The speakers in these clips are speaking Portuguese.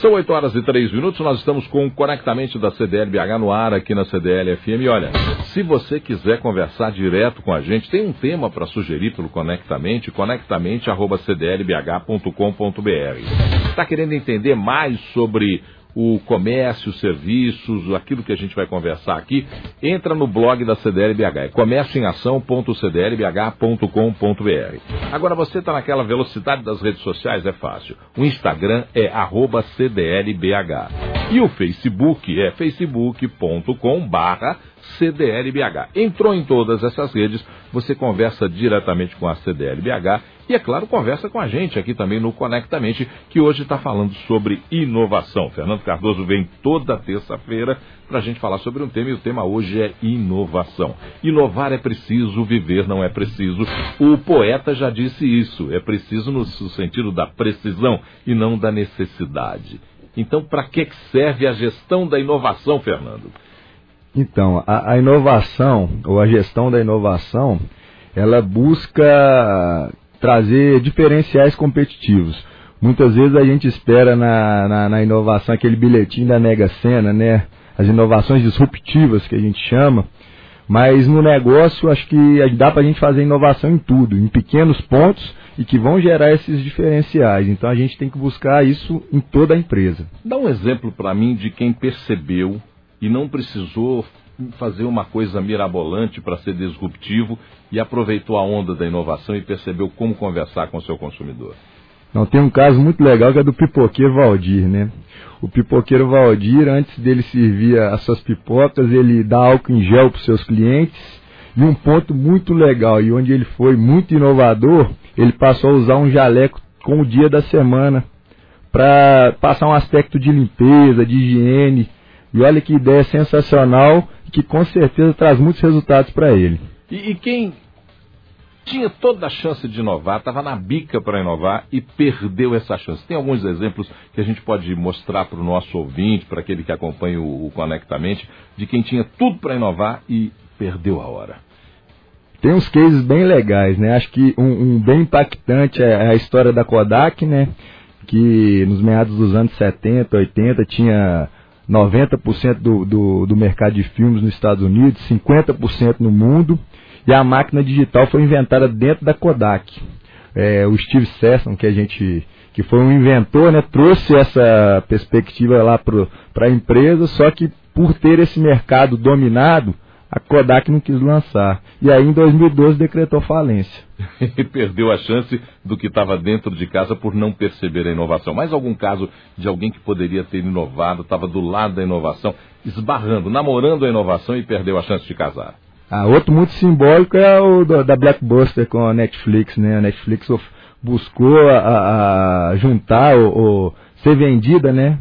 São 8 horas e 3 minutos, nós estamos com o Conectamente da CDL BH no ar aqui na CDL FM. Olha, se você quiser conversar direto com a gente, tem um tema para sugerir pelo Conectamente, conectamente.cdlbh.com.br. Está querendo entender mais sobre o comércio, serviços, aquilo que a gente vai conversar aqui, entra no blog da CDLBH, é comércioemação.cdlbh.com.br. Agora você está naquela velocidade das redes sociais, é fácil. O Instagram é arroba CDLBH. E o Facebook é facebook.com barra CDLBH. Entrou em todas essas redes, você conversa diretamente com a CDLBH e, é claro, conversa com a gente aqui também no Conectamente, que hoje está falando sobre inovação. Fernando Cardoso vem toda terça-feira para a gente falar sobre um tema e o tema hoje é inovação. Inovar é preciso, viver não é preciso. O poeta já disse isso, é preciso no sentido da precisão e não da necessidade. Então, para que serve a gestão da inovação, Fernando? Então, a, a, inovação, ou a gestão da inovação, ela busca trazer diferenciais competitivos. Muitas vezes a gente espera na, na, na inovação aquele bilhetinho da Mega Sena, né? As inovações disruptivas que a gente chama. Mas no negócio, acho que dá para a gente fazer inovação em tudo, em pequenos pontos e que vão gerar esses diferenciais. Então a gente tem que buscar isso em toda a empresa. Dá um exemplo para mim de quem percebeu e não precisou fazer uma coisa mirabolante para ser disruptivo e aproveitou a onda da inovação e percebeu como conversar com o seu consumidor? Não, tem um caso muito legal que é do pipoqueiro Valdir, né? O pipoqueiro Valdir, antes dele servir as suas pipocas, ele dá álcool em gel para os seus clientes. E um ponto muito legal, e onde ele foi muito inovador, ele passou a usar um jaleco com o dia da semana para passar um aspecto de limpeza, de higiene. E olha que ideia sensacional que com certeza traz muitos resultados para ele. E, e, quem tinha toda a chance de inovar, estava na bica para inovar e perdeu essa chance. Tem alguns exemplos que a gente pode mostrar para o nosso ouvinte, para aquele que acompanha o, o Conectamente, de quem tinha tudo para inovar e perdeu a hora. Tem uns cases bem legais, né? Acho que um, um bem impactante é a história da Kodak, né? Que nos meados dos anos 70, 80 tinha 90% do, do, do mercado de filmes nos Estados Unidos, 50% no mundo, e a máquina digital foi inventada dentro da Kodak. É, o Steve Sesson, que a gente que foi um inventor, né, trouxe essa perspectiva lá para a empresa, só que por ter esse mercado dominado, a Kodak não quis lançar. E aí em 2012 decretou falência. e perdeu a chance do que estava dentro de casa por não perceber a inovação. Mais algum caso de alguém que poderia ter inovado, estava do lado da inovação, esbarrando, namorando a inovação e perdeu a chance de casar? Ah, outro muito simbólico é o da Blackbuster com a Netflix, né? A Netflix buscou a, a juntar ou, ser vendida, né?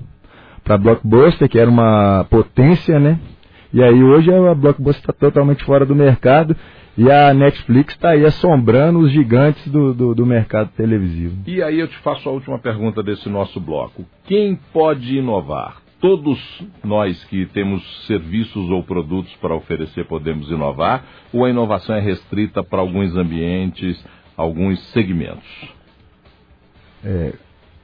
Para Blockbuster, que era uma potência, né? E aí hoje a Blockbuster está totalmente fora do mercado e a Netflix está aí assombrando os gigantes do, do, do, mercado televisivo. E aí eu te faço a última pergunta desse nosso bloco. Quem pode inovar? Todos nós que temos serviços ou produtos para oferecer podemos inovar? Ou a inovação é restrita para alguns ambientes, alguns segmentos? É,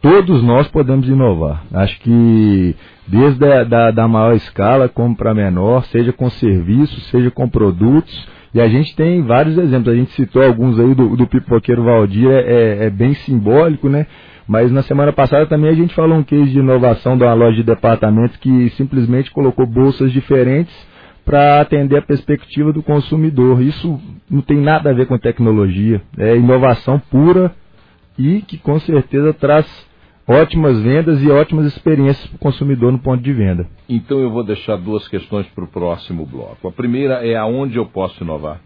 todos nós podemos inovar. Acho que desde a da, da maior escala como para menor, seja com serviços, seja com produtos. E a gente tem vários exemplos. A gente citou alguns aí do, do pipoqueiro Valdir, é, é, é bem simbólico, né? Mas na semana passada também a gente falou um case de inovação de uma loja de departamentos que simplesmente colocou bolsas diferentes para atender a perspectiva do consumidor. Isso não tem nada a ver com tecnologia, é inovação pura e que com certeza traz ótimas vendas e ótimas experiências para o consumidor no ponto de venda. Então eu vou deixar duas questões para o próximo bloco. A primeira é aonde eu posso inovar.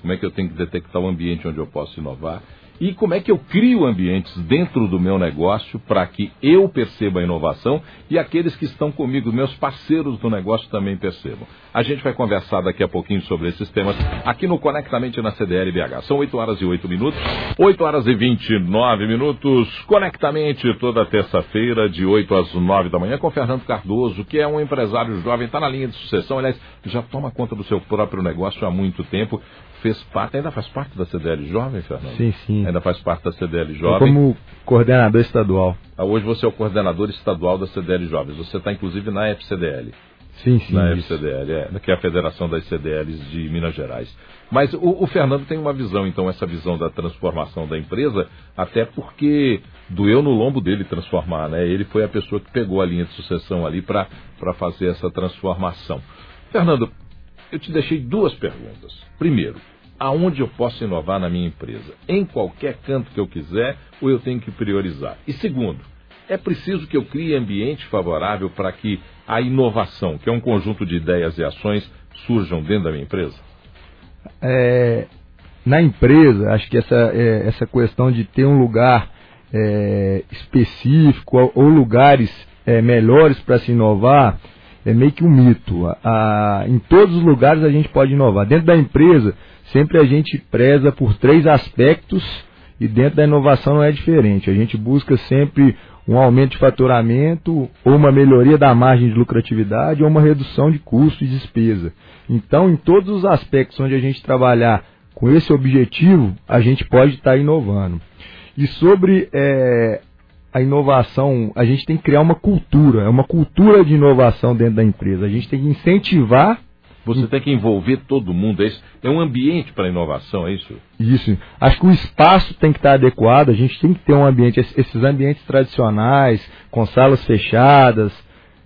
Como é que eu tenho que detectar o ambiente onde eu posso inovar? E como é que eu crio ambientes dentro do meu negócio para que eu perceba a inovação e aqueles que estão comigo, meus parceiros do negócio, também percebam. A gente vai conversar daqui a pouquinho sobre esses temas aqui no Conectamente na CDL BH. São 8 horas e 8 minutos, 8 horas e 29 minutos, Conectamente toda terça-feira, de 8 às 9 da manhã, com Fernando Cardoso, que é um empresário jovem, está na linha de sucessão, aliás, já toma conta do seu próprio negócio há muito tempo fez parte, ainda faz parte da CDL Jovem, Fernando? Sim, sim. Ainda faz parte da CDL Jovem. como coordenador estadual. Ah, hoje você é o coordenador estadual da CDL Jovens. Você está inclusive na FCDL. Sim, sim. Na isso. FCDL, é, que é a Federação das CDLs de Minas Gerais. Mas o, o, Fernando tem uma visão, então, essa visão da transformação da empresa, até porque doeu no lombo dele transformar, né? Ele foi a pessoa que pegou a linha de sucessão ali para fazer essa transformação. Fernando, eu te deixei duas perguntas. Primeiro, aonde eu posso inovar na minha empresa? Em qualquer canto que eu quiser ou eu tenho que priorizar? E segundo, é preciso que eu crie ambiente favorável para que a inovação, que é um conjunto de ideias e ações, surjam dentro da minha empresa? É, na empresa, acho que essa, é, essa questão de ter um lugar é, específico ou, lugares é, melhores para se inovar é meio que um mito. A, a, em todos os lugares a gente pode inovar. Dentro da empresa, sempre a gente preza por três aspectos e dentro da inovação não é diferente. A gente busca sempre um aumento de faturamento, ou uma melhoria da margem de lucratividade, ou uma redução de custo e despesa. Então, em todos os aspectos onde a gente trabalhar com esse objetivo, a gente pode estar inovando. E sobre é, a inovação, a gente tem que criar uma cultura, é uma cultura de inovação dentro da empresa. A gente tem que incentivar você tem que envolver todo mundo. É, isso? é um ambiente para inovação, é isso? Isso. Acho que o espaço tem que estar adequado. A gente tem que ter um ambiente, esses ambientes tradicionais, com salas fechadas.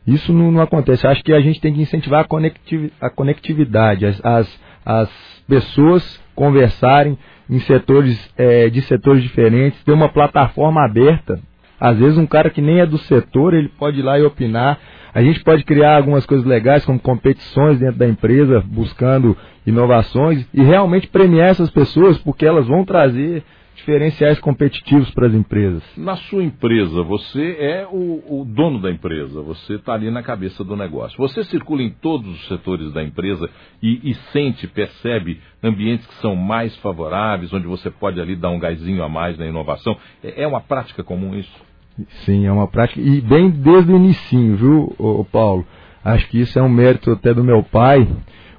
Isso não, não acontece. Acho que a gente tem que incentivar a, conectiv, a conectividade, as, as, as, pessoas conversarem em setores é, de setores diferentes, ter uma plataforma aberta. Às vezes um cara que nem é do setor, ele pode ir lá e opinar. A gente pode criar algumas coisas legais, como competições dentro da empresa, buscando inovações e realmente premiar essas pessoas, porque elas vão trazer diferenciais competitivos para as empresas. Na sua empresa, você é o, o dono da empresa, você está ali na cabeça do negócio. Você circula em todos os setores da empresa e, e, sente, percebe ambientes que são mais favoráveis, onde você pode ali dar um gásinho a mais na inovação. É, é uma prática comum isso? Sim, é uma prática. E bem desde o início, viu, ô, Paulo? Acho que isso é um mérito até do meu pai.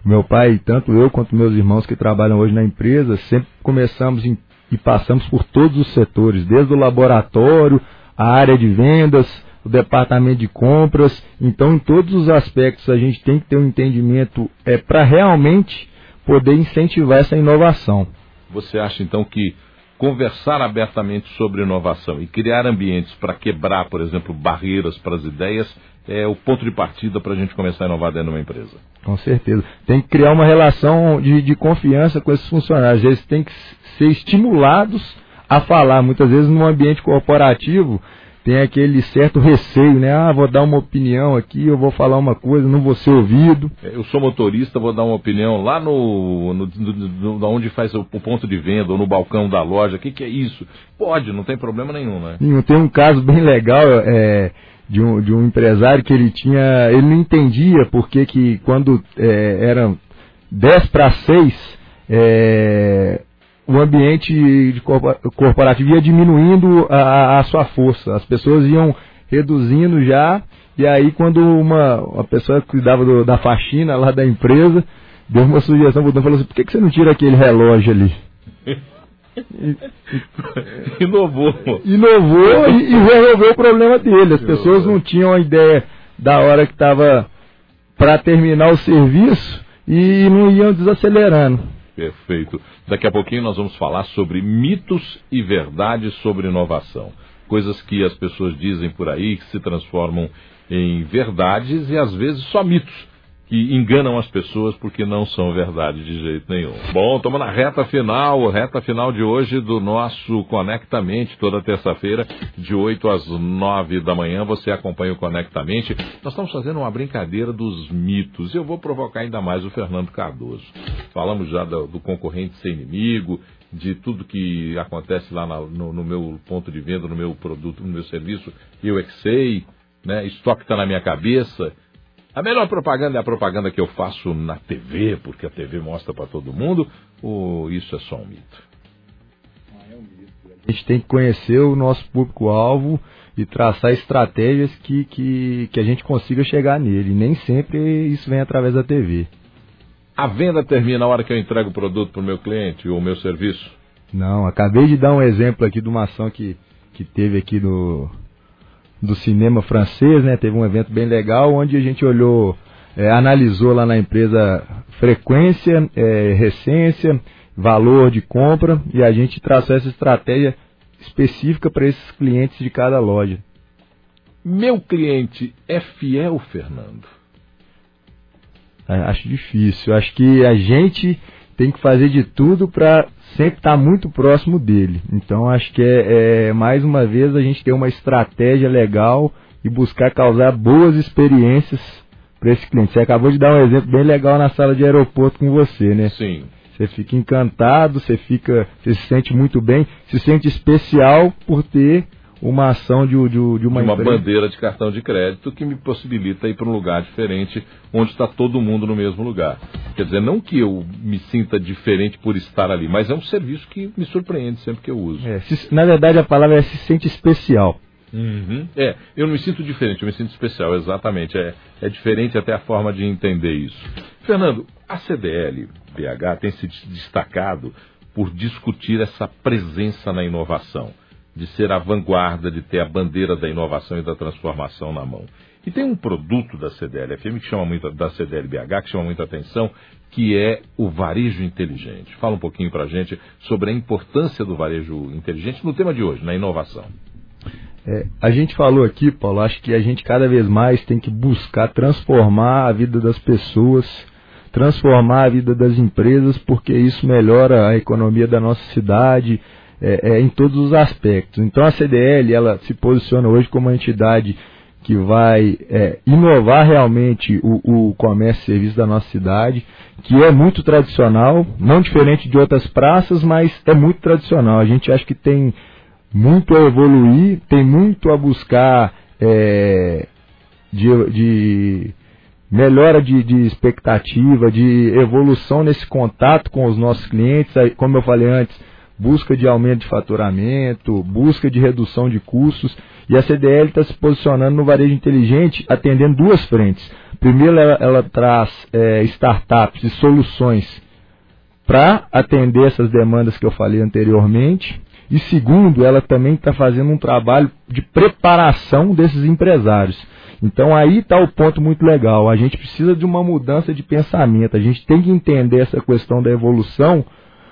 O meu pai, tanto eu quanto meus irmãos que trabalham hoje na empresa, sempre começamos em, e passamos por todos os setores, desde o laboratório, a área de vendas, o departamento de compras. Então, em todos os aspectos, a gente tem que ter um entendimento é, para realmente poder incentivar essa inovação. Você acha então que conversar abertamente sobre inovação e criar ambientes para quebrar, por exemplo, barreiras para as ideias é o ponto de partida para a gente começar a inovar dentro de uma empresa. Com certeza. Tem que criar uma relação de, de confiança com esses funcionários. Eles têm que ser estimulados a falar. Muitas vezes, num ambiente corporativo, tem aquele certo receio, né? Ah, vou dar uma opinião aqui, eu vou falar uma coisa, não vou ser ouvido. É, eu sou motorista, vou dar uma opinião lá no, no, no, no onde faz o, o, ponto de venda ou no balcão da loja. O que, que é isso? Pode, não tem problema nenhum, né? Tem um caso bem legal é, de, um, de um empresário que ele tinha, ele não entendia porque que quando é, eram 10 para 6, é, o ambiente corporativo ia diminuindo a, a, sua força. As pessoas iam reduzindo já, e aí quando uma, uma pessoa que cuidava do, da faxina lá da empresa, deu uma sugestão, voltou falou assim, por que, que você não tira aquele relógio ali? Inovou. Inovou e, e, resolveu o problema dele. As pessoas não tinham a ideia da hora que estava para terminar o serviço e não iam desacelerando. Perfeito. Daqui a pouquinho nós vamos falar sobre mitos e verdades sobre inovação. Coisas que as pessoas dizem por aí que se transformam em verdades e às vezes só mitos que enganam as pessoas porque não são verdade de jeito nenhum. Bom, estamos na reta final, reta final de hoje do nosso Conectamente, toda terça-feira, de 8 às 9 da manhã, você acompanha o Conectamente. Nós estamos fazendo uma brincadeira dos mitos. Eu vou provocar ainda mais o Fernando Cardoso. Falamos já do, do concorrente ser inimigo, de tudo que acontece lá na, no, no, meu ponto de venda, no meu produto, no meu serviço, eu é que sei, né? Estoque está na minha cabeça. A melhor propaganda é a propaganda que eu faço na TV, porque a TV mostra para todo mundo, ou isso é só um mito? A gente tem que conhecer o nosso público-alvo e traçar estratégias que, que, que a gente consiga chegar nele. Nem sempre isso vem através da TV. A venda termina a hora que eu entrego o produto para o meu cliente ou o meu serviço? Não, acabei de dar um exemplo aqui de uma ação que, que teve aqui no, do cinema francês, né? Teve um evento bem legal onde a gente olhou, é, analisou lá na empresa frequência, é, recência, valor de compra e a gente traçou essa estratégia específica para esses clientes de cada loja. Meu cliente é fiel, Fernando? É, acho difícil. Acho que a gente tem que fazer de tudo para sempre estar tá muito próximo dele. Então acho que é, é, mais uma vez a gente ter uma estratégia legal e buscar causar boas experiências para esse cliente. Você acabou de dar um exemplo bem legal na sala de aeroporto com você, né? Sim. Você fica encantado, você fica, você se sente muito bem, se sente especial por ter uma ação de, de, de uma, uma empresa. bandeira de cartão de crédito que me possibilita ir para um lugar diferente, onde está todo mundo no mesmo lugar. Quer dizer, não que eu me sinta diferente por estar ali, mas é um serviço que me surpreende sempre que eu uso. É, se, na verdade, a palavra é se sente especial. Uhum. É, eu não me sinto diferente, eu me sinto especial, exatamente. É, é diferente até a forma de entender isso. Fernando, a CDL BH tem se destacado por discutir essa presença na inovação de ser a vanguarda, de ter a bandeira da inovação e da transformação na mão. E tem um produto da CDL-FM que chama muito, da CDL-BH que chama muita atenção, que é o varejo inteligente. Fala um pouquinho para a gente sobre a importância do varejo inteligente no tema de hoje, na inovação. É, a gente falou aqui, Paulo, acho que a gente cada vez mais tem que buscar transformar a vida das pessoas, transformar a vida das empresas, porque isso melhora a economia da nossa cidade, é, é, em todos os aspectos. Então a CDL ela se posiciona hoje como uma entidade que vai é, inovar realmente o, o comércio e serviço da nossa cidade, que é muito tradicional, não diferente de outras praças, mas é muito tradicional. A gente acha que tem muito a evoluir, tem muito a buscar é, de, de, melhora de, de, expectativa, de evolução nesse contato com os nossos clientes. Como eu falei antes, busca de aumento de faturamento, busca de redução de custos. E a CDL está se posicionando no varejo inteligente, atendendo duas frentes. Primeiro, ela, ela traz é, startups e soluções para atender essas demandas que eu falei anteriormente. E segundo, ela também está fazendo um trabalho de preparação desses empresários. Então aí está o ponto muito legal. A gente precisa de uma mudança de pensamento. A gente tem que entender essa questão da evolução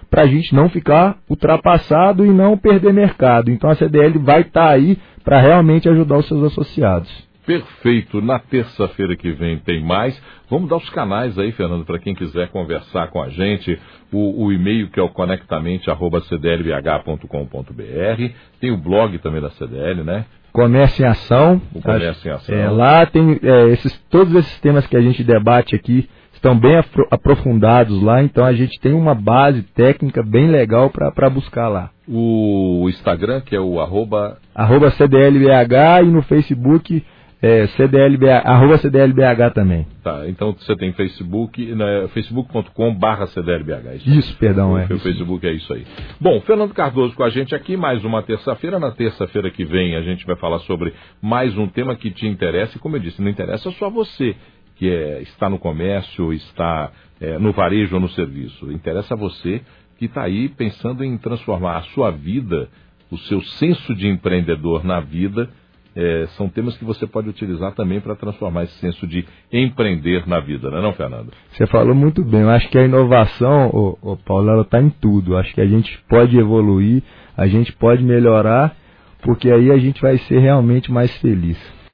para a gente não ficar ultrapassado e não perder mercado. Então a CDL vai estar tá aí para realmente ajudar os seus associados. Perfeito. Na terça-feira que vem tem mais. Vamos dar os canais aí, Fernando, para quem quiser conversar com a gente. O, o e-mail que é o conectamente.cdlbh.com.br. Tem o blog também da CDL, né? Comércio em Ação. O Comércio em Ação. É, lá tem é, esses, todos esses temas que a gente debate aqui estão bem aprofundados lá, então a gente tem uma base técnica bem legal para buscar lá. O Instagram, que é o arroba... Arroba CDLBH e no Facebook é, CDLBH, arroba CDLBH também. Tá, então você tem Facebook, né, facebook.com barra CDLBH. É isso, isso perdão, o, é. O Facebook é isso aí. Bom, Fernando Cardoso com a gente aqui, mais uma terça-feira. Na terça-feira que vem a gente vai falar sobre mais um tema que te interessa e, como eu disse, não interessa só você que é, está no comércio, está é, no varejo ou no serviço. Interessa a você que está aí pensando em transformar a sua vida, o seu senso de empreendedor na vida. É, são temas que você pode utilizar também para transformar esse senso de empreender na vida, não é não, Fernando? Você falou muito bem. Eu acho que a inovação, ô, ô Paulo, ela está em tudo. Eu acho que a gente pode evoluir, a gente pode melhorar, porque aí a gente vai ser realmente mais feliz.